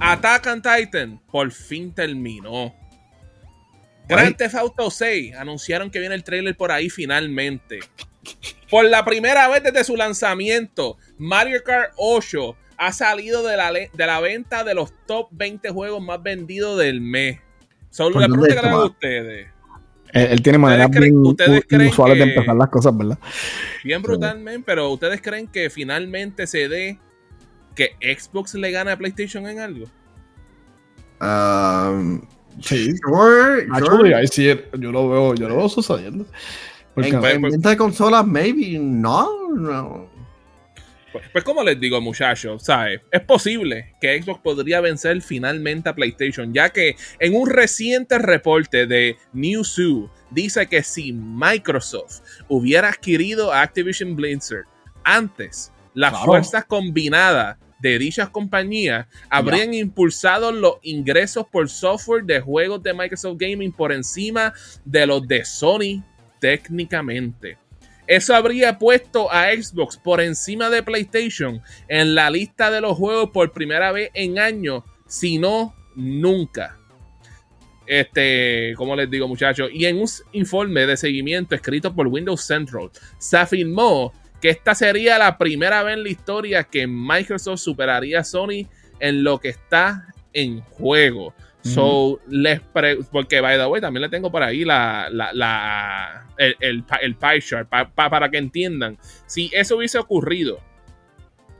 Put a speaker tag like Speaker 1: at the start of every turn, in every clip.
Speaker 1: Attack on Titan por fin terminó. Grand Theft Auto 6 anunciaron que viene el trailer por ahí finalmente. Por la primera vez desde su lanzamiento, Mario Kart 8 ha salido de la, de la venta de los top 20 juegos más vendidos del mes. Solo le pregunto a ustedes.
Speaker 2: Él, tiene maneras bien usuales de empezar las cosas, ¿verdad?
Speaker 1: Bien brutalmente, pero ¿ustedes creen que finalmente se dé que Xbox le gane a PlayStation en algo?
Speaker 3: Um,
Speaker 2: sí, sure, sure. yo lo veo, yo lo veo sucediendo.
Speaker 3: en, venta de consolas, maybe, no, no.
Speaker 1: Pues, pues, como les digo, muchachos, ¿sabes? Es posible que Xbox podría vencer finalmente a PlayStation, ya que en un reciente reporte de Newzoo dice que si Microsoft hubiera adquirido a Activision Blizzard antes, las fuerzas combinadas de dichas compañías habrían impulsado los ingresos por software de juegos de Microsoft Gaming por encima de los de Sony técnicamente. Eso habría puesto a Xbox por encima de PlayStation en la lista de los juegos por primera vez en años, si no, nunca. Este, como les digo, muchachos, y en un informe de seguimiento escrito por Windows Central, se afirmó que esta sería la primera vez en la historia que Microsoft superaría a Sony en lo que está en juego. So, les porque by the way, también le tengo por ahí la, la, el, el, pie chart para que entiendan. Si eso hubiese ocurrido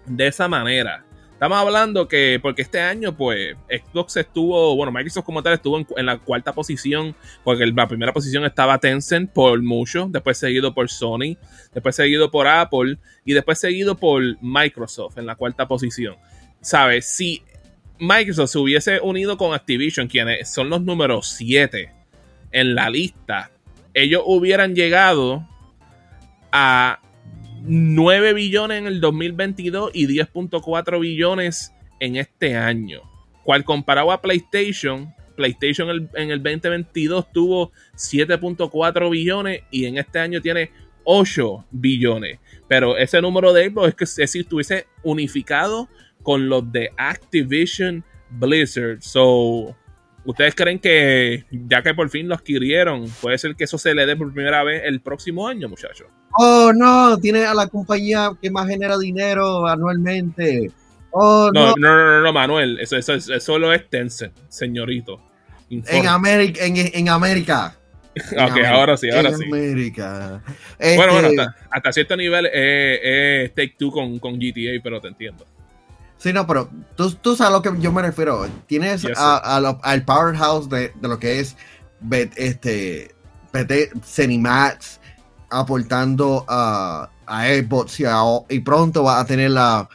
Speaker 1: de esa manera, Estamos hablando que, porque este año, pues, Xbox estuvo, bueno, Microsoft como tal estuvo en, la cuarta posición, porque la primera posición estaba Tencent por mucho, después seguido por Sony, después seguido por Apple y después seguido por Microsoft en la cuarta posición. ¿Sabes? Si Microsoft se hubiese unido con Activision, quienes son los números 7 en la lista, ellos hubieran llegado a 9 billones en el 2022 y 10.4 billones en este año. Cual comparado a PlayStation, PlayStation en el 2022 tuvo 7.4 billones y en este año tiene 8 billones. Pero ese número de Xbox es que si estuviese unificado con los de Activision Blizzard. So, ¿ustedes creen que ya que por fin lo adquirieron, puede ser que eso se le dé por primera vez el próximo año, muchachos?
Speaker 3: Oh, no, tiene a la compañía que más genera dinero anualmente. Oh, no,
Speaker 1: no, no, no, Manuel, eso, eso, eso, solo es Tencent, señorito.
Speaker 3: En América, en, en América.
Speaker 1: ok, ahora sí, ahora sí.
Speaker 3: América.
Speaker 1: Bueno, bueno, este hasta, hasta cierto nivel es, Take Two con, con, GTA, pero te entiendo.
Speaker 3: Sí, no, pero tú, tú sabes a lo que yo me refiero. Tienes a, al powerhouse de, de, lo que es este, PT, Cinemax, aportando a, a Xbox y, pronto va a tener la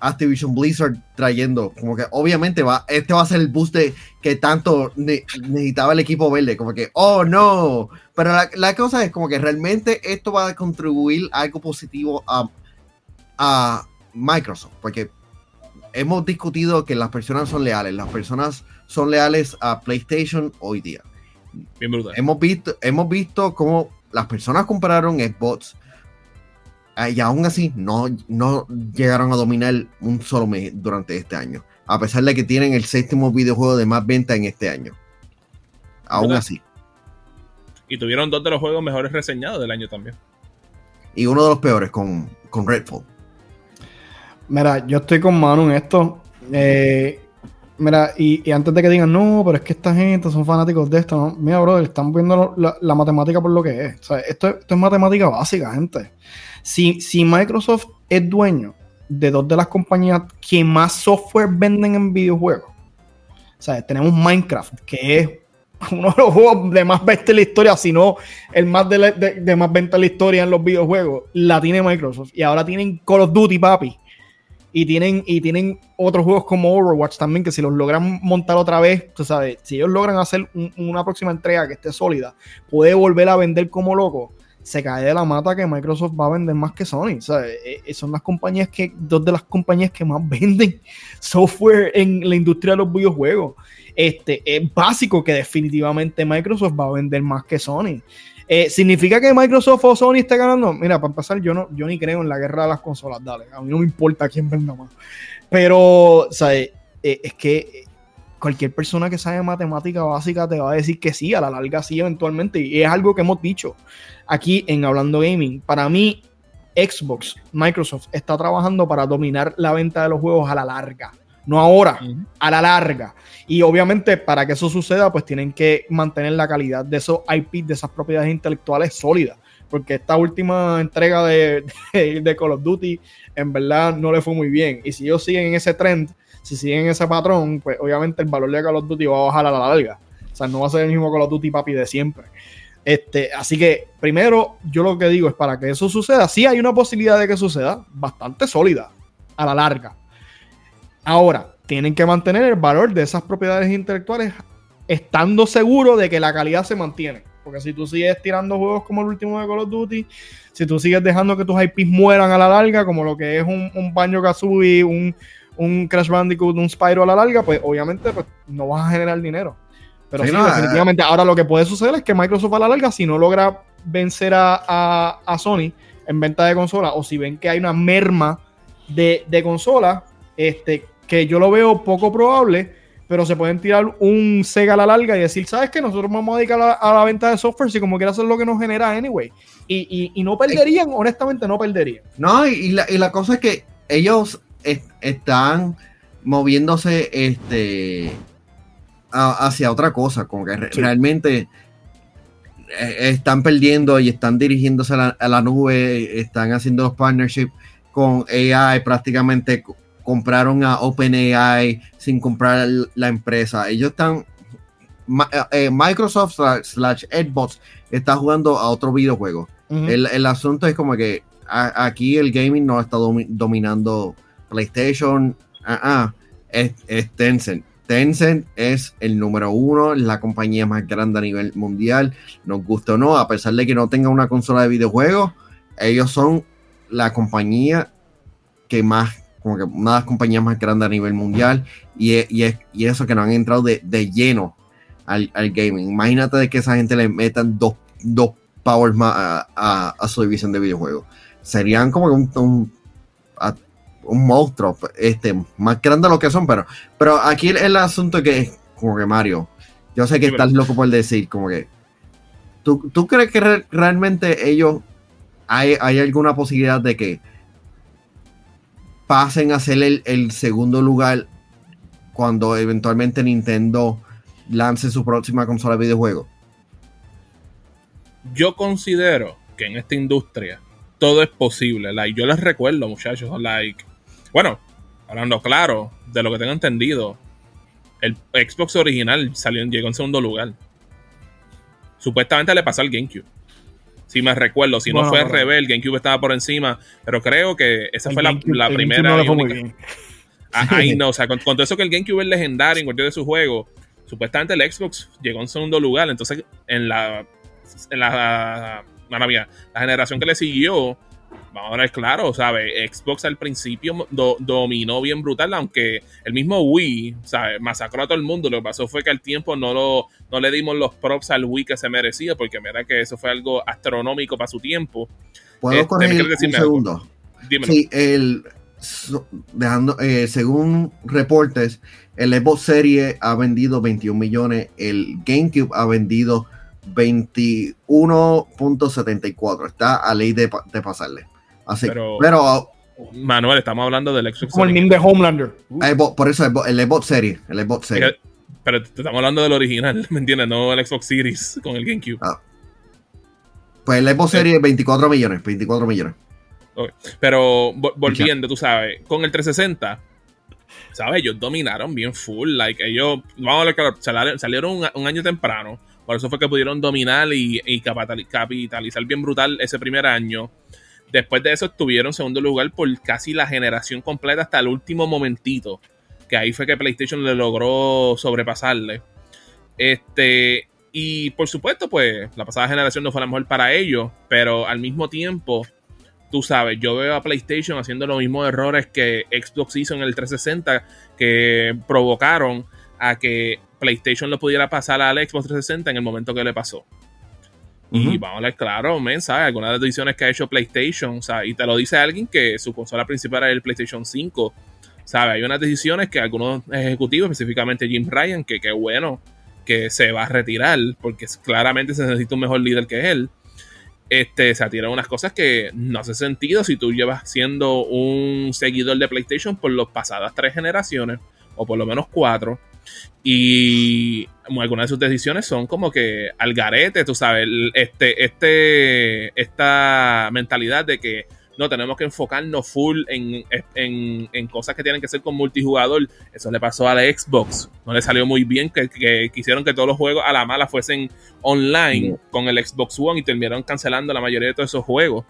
Speaker 3: Activision Blizzard trayendo, como que obviamente va, este va a ser el boost que tanto necesitaba el equipo verde, como que, oh no, pero la, cosa es como que realmente esto va a contribuir algo positivo a, a Microsoft, porque hemos discutido que las personas son leales, las personas son leales a PlayStation hoy día.
Speaker 1: Bien brutal.
Speaker 3: Hemos visto, hemos visto cómo las personas compraron Xbox ah, y aún así no, no llegaron a dominar un solo mes durante este año. A pesar de que tienen el séptimo videojuego de más venta en este año. Aún así.
Speaker 1: Y tuvieron dos de los juegos mejores reseñados del año también.
Speaker 3: Y uno de los peores con, con Redfall.
Speaker 2: Mira, yo estoy con Manu en esto. Eh, Mira, y, antes de que digan, no, pero es que esta gente son fanáticos de esto, ¿no? mira, brother, están viendo la, matemática por lo que es. O sea, esto, es matemática básica, gente. Si, si Microsoft es dueño de dos de las compañías que más software venden en videojuegos, o sea, tenemos Minecraft, que es uno de los juegos de más venta en la historia, si no el más de, de más venta en la historia en los videojuegos, la tiene Microsoft. Y ahora tienen Call of Duty, papi y tienen, y tienen otros juegos como Overwatch también, que si los logran montar otra vez, tú sabes, si ellos logran hacer una próxima entrega que esté sólida, puede volver a vender como loco. se cae de la mata que Microsoft va a vender más que Sony. Sea, eh, eh, son las compañías que, dos de las compañías que más venden software en la industria de los videojuegos. Este, es básico que definitivamente Microsoft va a vender más que Sony. Eh, ¿Significa que Microsoft o Sony esté ganando? Mira, para empezar, yo, no, yo ni creo en la guerra de las consolas, dale. A mí no me importa quién venda más. Pero, o sea, es que cualquier persona que sabe matemática básica te va a decir que sí, a la larga sí, eventualmente. Y es algo que hemos dicho aquí en Hablando Gaming. Para mí, Xbox, Microsoft está trabajando para dominar la venta de los juegos a la larga. No ahora, a la larga. Y obviamente para que eso suceda, pues tienen que mantener la calidad de esos IP, de esas propiedades intelectuales sólidas. Porque esta última entrega de, de, de Call of Duty, en verdad, no le fue muy bien. Y si ellos siguen en ese trend, si siguen ese patrón, pues obviamente el valor de Call of Duty va a bajar a la larga. O sea, no va a ser el mismo Call of Duty papi de siempre. Este, así que, primero, yo lo que digo es para que eso suceda, sí hay una posibilidad de que suceda, bastante sólida, a la larga. Ahora, tienen que mantener el valor de esas propiedades intelectuales estando seguro de que la calidad se mantiene. Porque si tú sigues tirando juegos como el último de Call of Duty, si tú sigues dejando que tus IPs mueran a la larga, como lo que es un, un Banjo Kazooie, un, un Crash Bandicoot, un Spyro a la larga, pues obviamente pues, no vas a generar dinero. Pero sí, definitivamente. Ahora lo que puede suceder es que Microsoft a la larga, si no logra vencer a, Sony en venta de consolas, o si ven que hay una merma de, de consolas, este, que yo lo veo poco probable, pero se pueden tirar un Sega a la larga y decir, ¿sabes qué? Nosotros vamos a dedicar a, la venta de software si como quiera hacer lo que nos genera anyway. Y, y, no perderían, honestamente no perderían.
Speaker 3: No, y la, y la cosa es que ellos están moviéndose este hacia otra cosa, como que realmente eh, están perdiendo y están dirigiéndose a la, nube, están haciendo los partnerships con AI, prácticamente compraron a OpenAI sin comprar la empresa. Ellos están, eh, eh, Microsoft slash Xbox está jugando a otro videojuego. el, asunto es como que aquí el gaming no está dominando PlayStation, ah, ah, es, Tencent. Tencent es el número uno, la compañía más grande a nivel mundial, nos gusta o no, a pesar de que no tenga una consola de videojuegos, ellos son la compañía que más, como que una de las compañías más grandes a nivel mundial, y, y, eso que no han entrado de, lleno al, gaming. Imagínate de que esa gente le metan dos, dos powers más a, su división de videojuegos. Serían como un un monstruo, este, más grande de lo que son, pero, pero aquí el, asunto que es, como que Mario, yo sé que estás loco por decir, como que, ¿tú, tú crees que realmente ellos, hay, hay, alguna posibilidad de que pasen a ser el, el segundo lugar cuando eventualmente Nintendo lance su próxima consola de videojuegos?
Speaker 1: Yo considero que en esta industria todo es posible. Like, yo les recuerdo, muchachos, like, bueno, hablando claro, de lo que tengo entendido, el Xbox original salió, llegó en segundo lugar. Supuestamente le pasó al GameCube. Si me recuerdo, si no fue al revés, el GameCube estaba por encima, pero creo que esa fue la, primera. No Ahí no, o sea, con, todo eso que el GameCube es legendario en cualquier de sus juegos, supuestamente el Xbox llegó en segundo lugar. Entonces, en la. En la, la, la generación que le siguió, vamos a ver claro, ¿sabes? Xbox al principio dominó bien brutal, aunque el mismo Wii, ¿sabes? Masacró a todo el mundo. Lo que pasó fue que al tiempo no, lo, no le dimos los props al Wii que se merecía, porque mira que eso fue algo astronómico para su tiempo.
Speaker 3: ¿Puedo este, correr un segundo? Dímelo. Sí, el, dejando, eh, según reportes, el Xbox Series ha vendido 21 millones, el GameCube ha vendido 21.74. Está a ley de, de pasarle. Así. Pero,
Speaker 1: Manuel, estamos hablando del Xbox
Speaker 2: Como el meme de Homelander.
Speaker 3: por eso el Xbox Series. El Xbox Series.
Speaker 1: Pero estamos hablando del original, ¿me entiendes? No el Xbox Series con el GameCube. Ah.
Speaker 3: Pues el Xbox Series 24 millones. 24 millones.
Speaker 1: Pero volviendo, tú sabes, con el 360, ¿sabes? Ellos dominaron bien full. Like, ellos, vamos a ver, claro, salieron un, año temprano. Por eso fue que pudieron dominar y, y capitalizar bien brutal ese primer año. Después de eso estuvieron en segundo lugar por casi la generación completa hasta el último momentito. Que ahí fue que PlayStation le logró sobrepasarle. Este. Y por supuesto, pues la pasada generación no fue la mejor para ellos, pero al mismo tiempo, tú sabes, yo veo a PlayStation haciendo los mismos errores que Xbox hizo en el 360 que provocaron a que PlayStation lo pudiera pasar al Xbox 360 en el momento que le pasó. Y vamos a ver, claro, men, ¿sabes? Algunas de las decisiones que ha hecho PlayStation, ¿sabes? Y te lo dice alguien que su consola principal es el PlayStation 5, ¿sabes? Hay unas decisiones que algunos ejecutivos, específicamente Jim Ryan, que qué bueno que se va a retirar, porque claramente se necesita un mejor líder que él. Este, se tirado unas cosas que no hace sentido si tú llevas siendo un seguidor de PlayStation por las pasadas tres generaciones, o por lo menos cuatro y algunas de sus decisiones son como que al garete, tú sabes, este, este, esta mentalidad de que no tenemos que enfocarnos full en, en, cosas que tienen que ser con multijugador. Eso le pasó a la Xbox. No le salió muy bien que, quisieron que todos los juegos a la mala fuesen online con el Xbox One y terminaron cancelando la mayoría de todos esos juegos.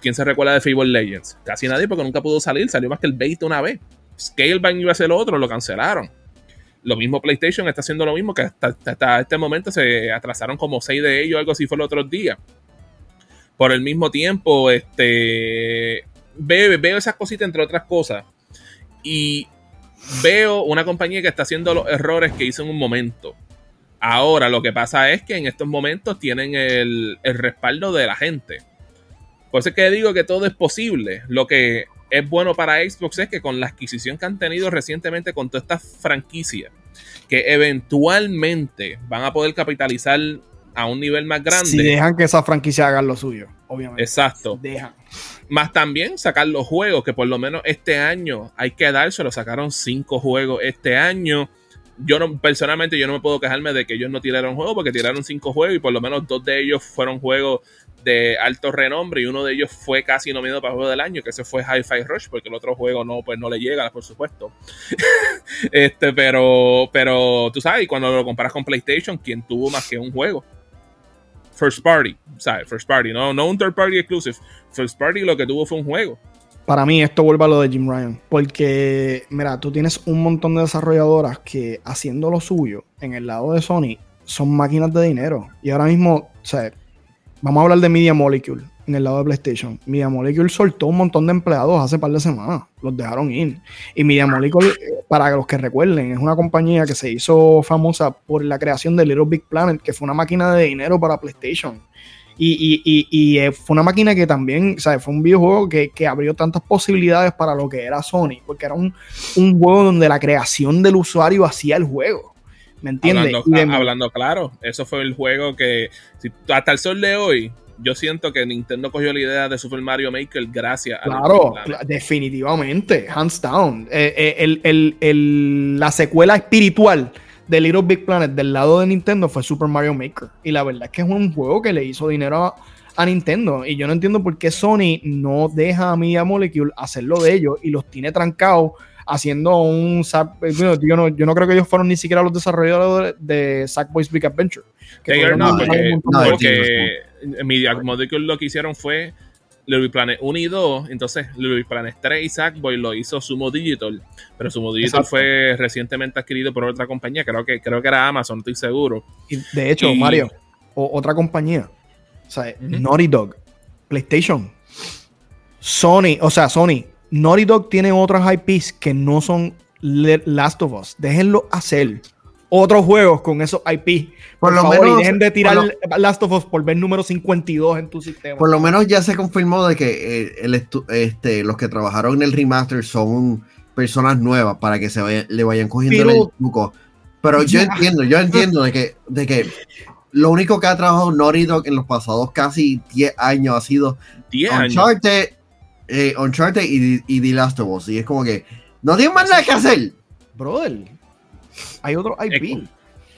Speaker 1: ¿Quién se recuerda de Fable Legends? Casi nadie porque nunca pudo salir. Salió más que el bait una vez. Scalebound iba a ser otro, lo cancelaron. Lo mismo PlayStation está haciendo lo mismo, que hasta, este momento se atrasaron como seis de ellos, algo así fue el otro día. Por el mismo tiempo, este veo, veo esas cositas entre otras cosas. Y veo una compañía que está haciendo los errores que hizo en un momento. Ahora lo que pasa es que en estos momentos tienen el, el respaldo de la gente. Por eso es que digo que todo es posible. Lo que es bueno para Xbox es que con la adquisición que han tenido recientemente con todas estas franquicias, que eventualmente van a poder capitalizar a un nivel más grande. Si
Speaker 2: dejan que esa franquicia haga lo suyo, obviamente.
Speaker 1: Exacto. Dejan. Más también sacar los juegos, que por lo menos este año hay que dárselo. Sacaron cinco juegos este año. Yo no, personalmente, yo no me puedo quejarme de que ellos no tiraron juegos, porque tiraron cinco juegos y por lo menos dos de ellos fueron juegos de alto renombre y uno de ellos fue casi nominado para juego del año, que ese fue Hi-Fi Rush, porque el otro juego no, pues no le llega, por supuesto. este, pero, pero tú sabes, cuando lo comparas con PlayStation, ¿quién tuvo más que un juego? First Party, ¿sabes? First Party, no, no un third party exclusive. First Party lo que tuvo fue un juego.
Speaker 2: Para mí esto vuelve a lo de Jim Ryan, porque mira, tú tienes un montón de desarrolladoras que haciendo lo suyo en el lado de Sony son máquinas de dinero. Y ahora mismo, o sea, Vamos a hablar de Media Molecule en el lado de PlayStation. Media Molecule soltó un montón de empleados hace par de semanas. Los dejaron ir. Y Media Molecule, para los que recuerden, es una compañía que se hizo famosa por la creación de Little Big Planet, que fue una máquina de dinero para PlayStation. Y, eh, fue una máquina que también, ¿sabes? Fue un videojuego que, abrió tantas posibilidades para lo que era Sony, porque era un, juego donde la creación del usuario hacía el juego. ¿Me entiendes?
Speaker 1: Hablando, claro, eso fue el juego que hasta el sol de hoy yo siento que Nintendo cogió la idea de Super Mario Maker gracias
Speaker 2: a Claro, definitivamente, hands down. Eh, eh, la secuela espiritual de Little Big Planet del lado de Nintendo fue Super Mario Maker. Y la verdad es que es un juego que le hizo dinero a, a Nintendo. Y yo no entiendo por qué Sony no deja a Media Molecule hacerlo de ellos y los tiene trancados haciendo un eh, yo, no, yo no creo que ellos fueron ni siquiera los desarrolladores de Sackboy's Big Adventure.
Speaker 1: Que no, porque, porque Media Molecule lo que hicieron fue Little Planet 1 y 2, entonces Little Planet 3 y Sackboy lo hizo Sumo Digital, pero Sumo Digital fue recientemente adquirido por otra compañía, creo que, creo que era Amazon, estoy seguro.
Speaker 2: Y de hecho, Mario, otra compañía, o sea, Naughty Dog, PlayStation, Sony, o sea, Sony Naughty Dog tiene otras IPs que no son Last of Us. Déjenlo hacer otros juegos con esos IP. Por, lo menos. dejen de tirar Last of Us por ver número 52 en tu sistema.
Speaker 3: Por lo menos ya se confirmó de que eh, este, los que trabajaron en el remaster son personas nuevas para que se le vayan cogiendo el truco. Pero yo entiendo, yo entiendo de que, de que lo único que ha trabajado Naughty Dog en los pasados casi 10 años ha sido Uncharted, eh, Uncharted y, y The Last of Us. Y es como que no tienen más nada que hacer.
Speaker 2: Brother, hay otro IP.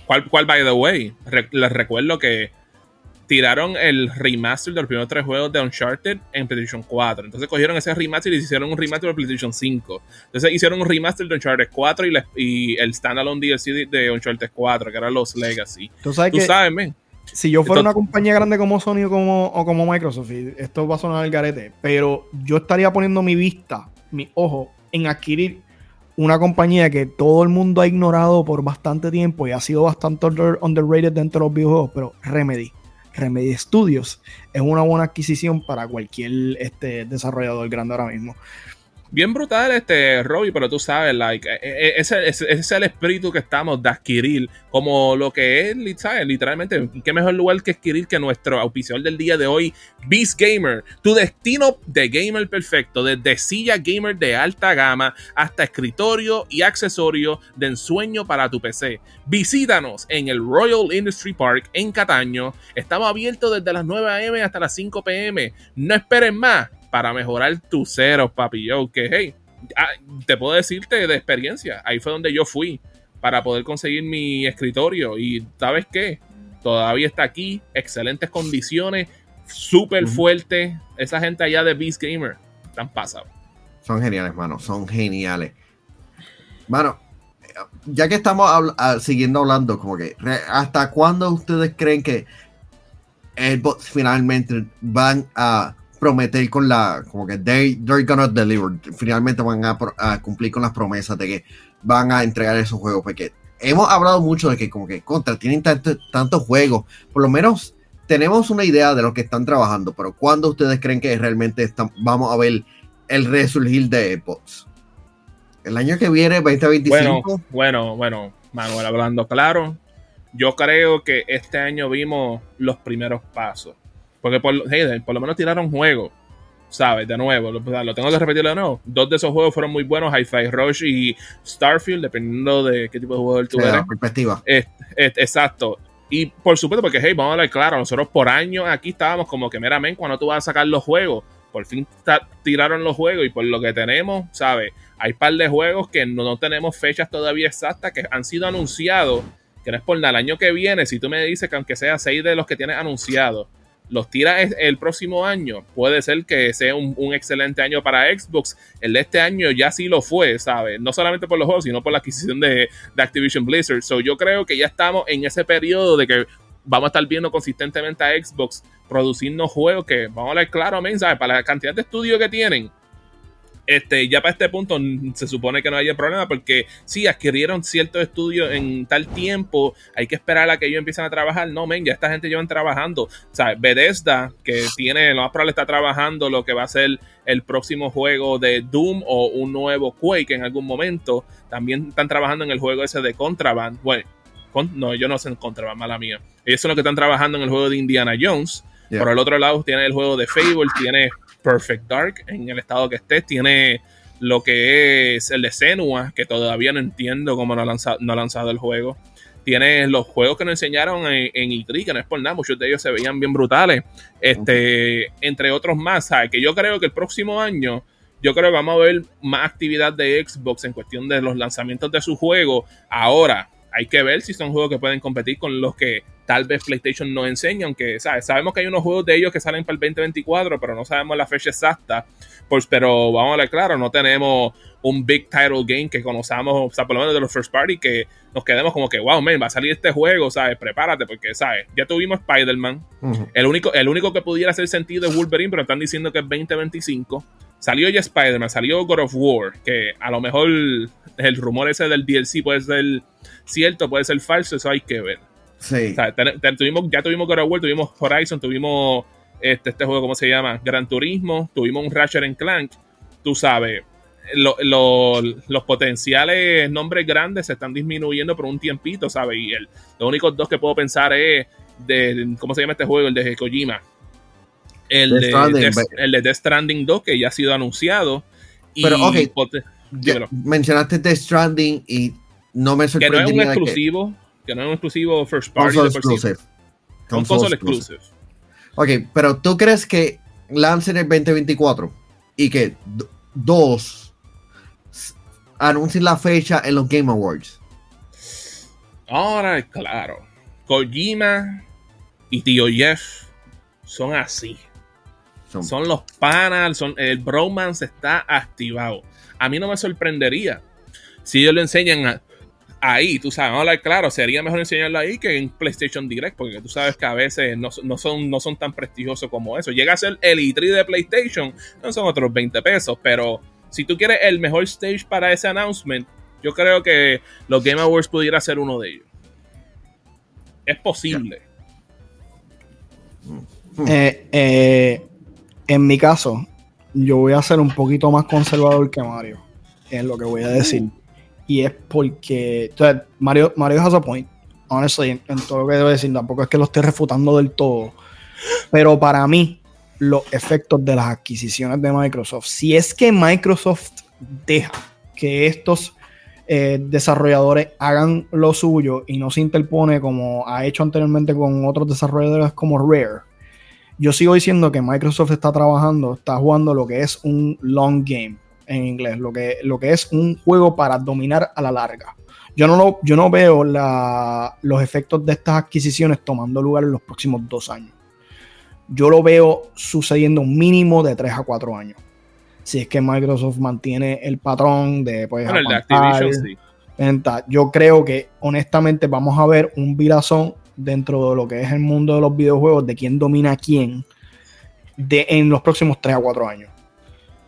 Speaker 1: ¿Cuál, cuál by the way? les recuerdo que tiraron el remaster de los primeros tres juegos de Uncharted en PlayStation 4. Entonces cogieron ese remaster y hicieron un remaster de PlayStation 5. Entonces hicieron un remaster de Uncharted 4 y, y el standalone DLC de Uncharted 4, que eran los Legacy.
Speaker 2: Tú sabes, ¿Tú sabes men? Si yo fuera una compañía grande como Sony o como, o como Microsoft, esto va a sonar el garete, pero yo estaría poniendo mi vista, mi ojo, en adquirir una compañía que todo el mundo ha ignorado por bastante tiempo y ha sido bastante underrated dentro de los videojuegos, pero Remedy. Remedy Studios es una buena adquisición para cualquier este, desarrollador grande ahora mismo
Speaker 1: bien brutal este Robbie, pero tú sabes, like, e, e, ese, es el espíritu que estamos de adquirir, como lo que es. Literalmente, qué mejor lugar que adquirir que nuestro auspiciador del día de hoy, Beast Gamer, tu destino de gamer perfecto, desde silla gamer de alta gama hasta escritorio y accesorio de ensueño para tu PC. Visítanos en el Royal Industry Park en Cataño. Estamos abiertos desde las 9 a.m. hasta las 5 p.m. No esperen más para mejorar tus ceros, papi. Yo, que hey, ah, te puedo decirte de experiencia. Ahí fue donde yo fui para poder conseguir mi escritorio. Y ¿sabes qué? Todavía está aquí, excelentes condiciones, súper fuerte. Esa gente allá de Beast Gamer están pasados.
Speaker 3: Son geniales, mano, son geniales. Mano, ya que estamos ah, siguiendo hablando, como que, ¿hasta cuándo ustedes creen que Xbox finalmente van a prometer con la, como que they, they're gonna deliver, finalmente van a, cumplir con las promesas de que van a entregar esos juegos, porque hemos hablado mucho de que como que contra, tienen tantos juegos, por lo menos tenemos una idea de lo que están trabajando, pero ¿cuándo ustedes creen que realmente están, vamos a ver el resurgir de Xbox? El año que viene, 2025.
Speaker 1: Bueno, bueno, bueno, Manuel, hablando claro, yo creo que este año vimos los primeros pasos. Porque por, por lo menos tiraron juegos. ¿Sabes? De nuevo, lo, tengo que repetir de nuevo. Dos de esos juegos fueron muy buenos, Hi-Fi Rush y Starfield, dependiendo de qué tipo de jugador tú eres.
Speaker 3: perspectiva.
Speaker 1: exacto. Y por supuesto, porque, hey, vamos a hablar claro, nosotros por años aquí estábamos como que, meramente cuando tú vas a sacar los juegos, por fin tiraron los juegos y por lo que tenemos, ¿sabes? Hay un par de juegos que no, no, tenemos fechas todavía exactas que han sido anunciados, que no es por nada. El año que viene, si tú me dices que aunque sea seis de los que tienes anunciados, los tira el próximo año, puede ser que sea un, excelente año para Xbox. El de este año ya sí lo fue, ¿sabes? No solamente por los juegos, sino por la adquisición de, Activision Blizzard. So yo creo que ya estamos en ese periodo de que vamos a estar viendo consistentemente a Xbox produciendo juegos que, vamos a hablar claramente, ¿sabes? Para la cantidad de estudios que tienen este, ya para este punto se supone que no haya problema porque si adquirieron ciertos estudios en tal tiempo, hay que esperar a que ellos empiecen a trabajar. No, men, ya esta gente llevan trabajando. O sea, Bethesda, que tiene, lo más probable está trabajando lo que va a ser el próximo juego de Doom o un nuevo Quake en algún momento. También están trabajando en el juego ese de Contraband. Bueno, no, yo no sé en Contraband, mala mía. Ellos son los que están trabajando en el juego de Indiana Jones. Por el otro lado, tiene el juego de Fable, tiene Perfect Dark en el estado que esté. Tiene lo que es el de Senua, que todavía no entiendo cómo no ha lanzado, no ha lanzado el juego. Tiene los juegos que nos enseñaron en, en E3, que no es por nada, muchos de ellos se veían bien brutales. Este, entre otros más, ¿sabes? Que yo creo que el próximo año, yo creo que vamos a ver más actividad de Xbox en cuestión de los lanzamientos de su juego. Ahora, hay que ver si son juegos que pueden competir con los que tal vez PlayStation no enseña, aunque ¿sabes? sabemos que hay unos juegos de ellos que salen para el 2024, pero no sabemos la fecha exacta. Pues, pero vamos a ver claro, no tenemos un big title game que conozcamos, o sea, por lo menos de los first party, que nos quedemos como que, wow, man, va a salir este juego, ¿sabes? Prepárate, porque, ¿sabes? Ya tuvimos Spider-Man. el, único, el único que pudiera hacer sentido es Wolverine, pero están diciendo que es 2025. Salió ya Spider-Man, salió God of War, que a lo mejor el rumor ese del DLC puede ser cierto, puede ser falso, eso hay que ver.
Speaker 3: Sí.
Speaker 1: tuvimos, ya tuvimos God of War, tuvimos Horizon, tuvimos este, este juego, ¿cómo se llama? Gran Turismo, tuvimos un Ratchet Clank. Tú sabes, los potenciales nombres grandes se están disminuyendo por un tiempito, ¿sabes? Y el, los únicos dos que puedo pensar es de, ¿cómo se llama este juego? El de Kojima. El de, Death, el de Death Stranding 2, que ya ha sido anunciado.
Speaker 3: Pero, ok, mencionaste Death Stranding y no me
Speaker 1: sorprende. Que no es un exclusivo, que... no es un exclusivo first party. Console exclusive. Un console exclusive.
Speaker 3: Ok, pero ¿tú crees que lancen el 2024 y que dos anuncien la fecha en los Game Awards?
Speaker 1: Ahora, claro. Kojima y Tío Jeff son así. Son, los panas, son, el bromance está activado. A mí no me sorprendería si ellos lo enseñan ahí, tú sabes, vamos claro, sería mejor enseñarlo ahí que en PlayStation Direct, porque tú sabes que a veces no, son, no son tan prestigiosos como eso. Llega a ser el E3 de PlayStation, no son otros 20 pesos, pero si tú quieres el mejor stage para ese announcement, yo creo que los Game Awards pudiera ser uno de ellos. Es posible.
Speaker 2: Eh, eh, en mi caso, yo voy a ser un poquito más conservador que Mario. Es lo que voy a decir. Y es porque. Mario, Mario has a point. Honestly, en, todo lo que debo decir, tampoco es que lo esté refutando del todo. Pero para mí, los efectos de las adquisiciones de Microsoft, si es que Microsoft deja que estos eh, desarrolladores hagan lo suyo y no se interpone como ha hecho anteriormente con otros desarrolladores como Rare. Yo sigo diciendo que Microsoft está trabajando, está jugando lo que es un long game en inglés, lo que, lo que es un juego para dominar a la larga. Yo no, lo, yo no veo los efectos de estas adquisiciones tomando lugar en los próximos dos años. Yo lo veo sucediendo un mínimo de tres a cuatro años si es que Microsoft mantiene el patrón de pues,
Speaker 1: bueno, el de Activision, sí.
Speaker 2: Yo creo que honestamente vamos a ver un virazón dentro de lo que es el mundo de los videojuegos, de quién domina a quién de, en los próximos 3 a 4 años.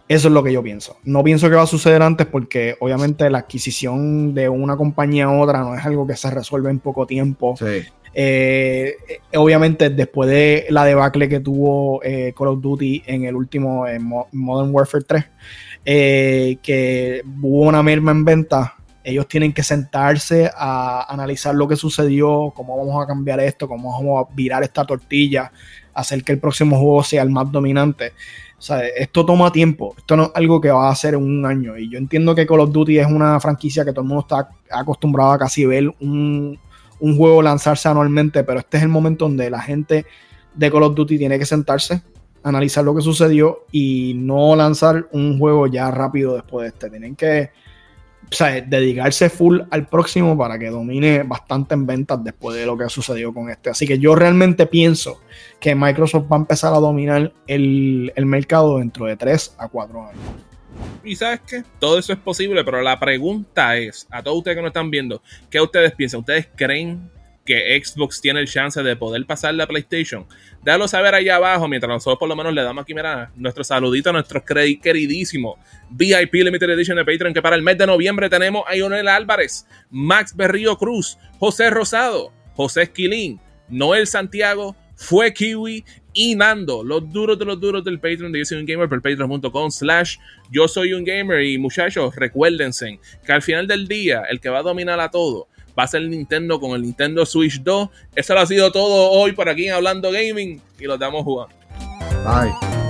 Speaker 2: Eso es lo que yo pienso. No pienso que va a suceder antes porque obviamente la adquisición de una compañía a otra no es algo que se resuelve en poco tiempo. Sí. Eh, obviamente, después de la debacle que tuvo eh, Call of Duty en el último Modern Warfare 3, eh, que hubo una merma en venta, ellos tienen que sentarse a analizar lo que sucedió, cómo vamos a cambiar esto, cómo vamos a virar esta tortilla, hacer que el próximo juego sea el más dominante. O sea, esto toma tiempo, esto no es algo que va a hacer en un año. Y yo entiendo que Call of Duty es una franquicia que todo el mundo está acostumbrado a casi ver un, un juego lanzarse anualmente, pero este es el momento donde la gente de Call of Duty tiene que sentarse, analizar lo que sucedió y no lanzar un juego ya rápido después de este. Tienen que dedicarse full al próximo para que domine bastante en ventas después de lo que sucedió con este. Así que yo realmente pienso que Microsoft va a empezar a dominar el, el mercado dentro de 3 a 4 años.
Speaker 1: Y sabes qué, todo eso es posible, pero la pregunta es, a todos ustedes que nos están viendo, ¿qué ustedes piensan? ¿Ustedes creen que Xbox tiene el chance de poder pasar la PlayStation? Déjalo saber allá abajo, mientras nosotros por lo menos le damos aquí, mira, nuestro saludito a nuestros queridísimos VIP Limited Edition de Patreon, que para el mes de noviembre tenemos a Ionel Álvarez, Max Berrío Cruz, José Rosado, José Esquilín, Noel Santiago, Fue Kiwi y Nando, los duros de los duros del Patreon de Yo Soy Un Gamer por patreon.com slash Yo Soy Un Gamer. Y muchachos, recuérdense que al final del día, el que va a dominar a todo va a ser Nintendo con el Nintendo Switch 2. Eso lo ha sido todo hoy por aquí en Hablando Gaming y lo estamos jugando.
Speaker 3: Bye.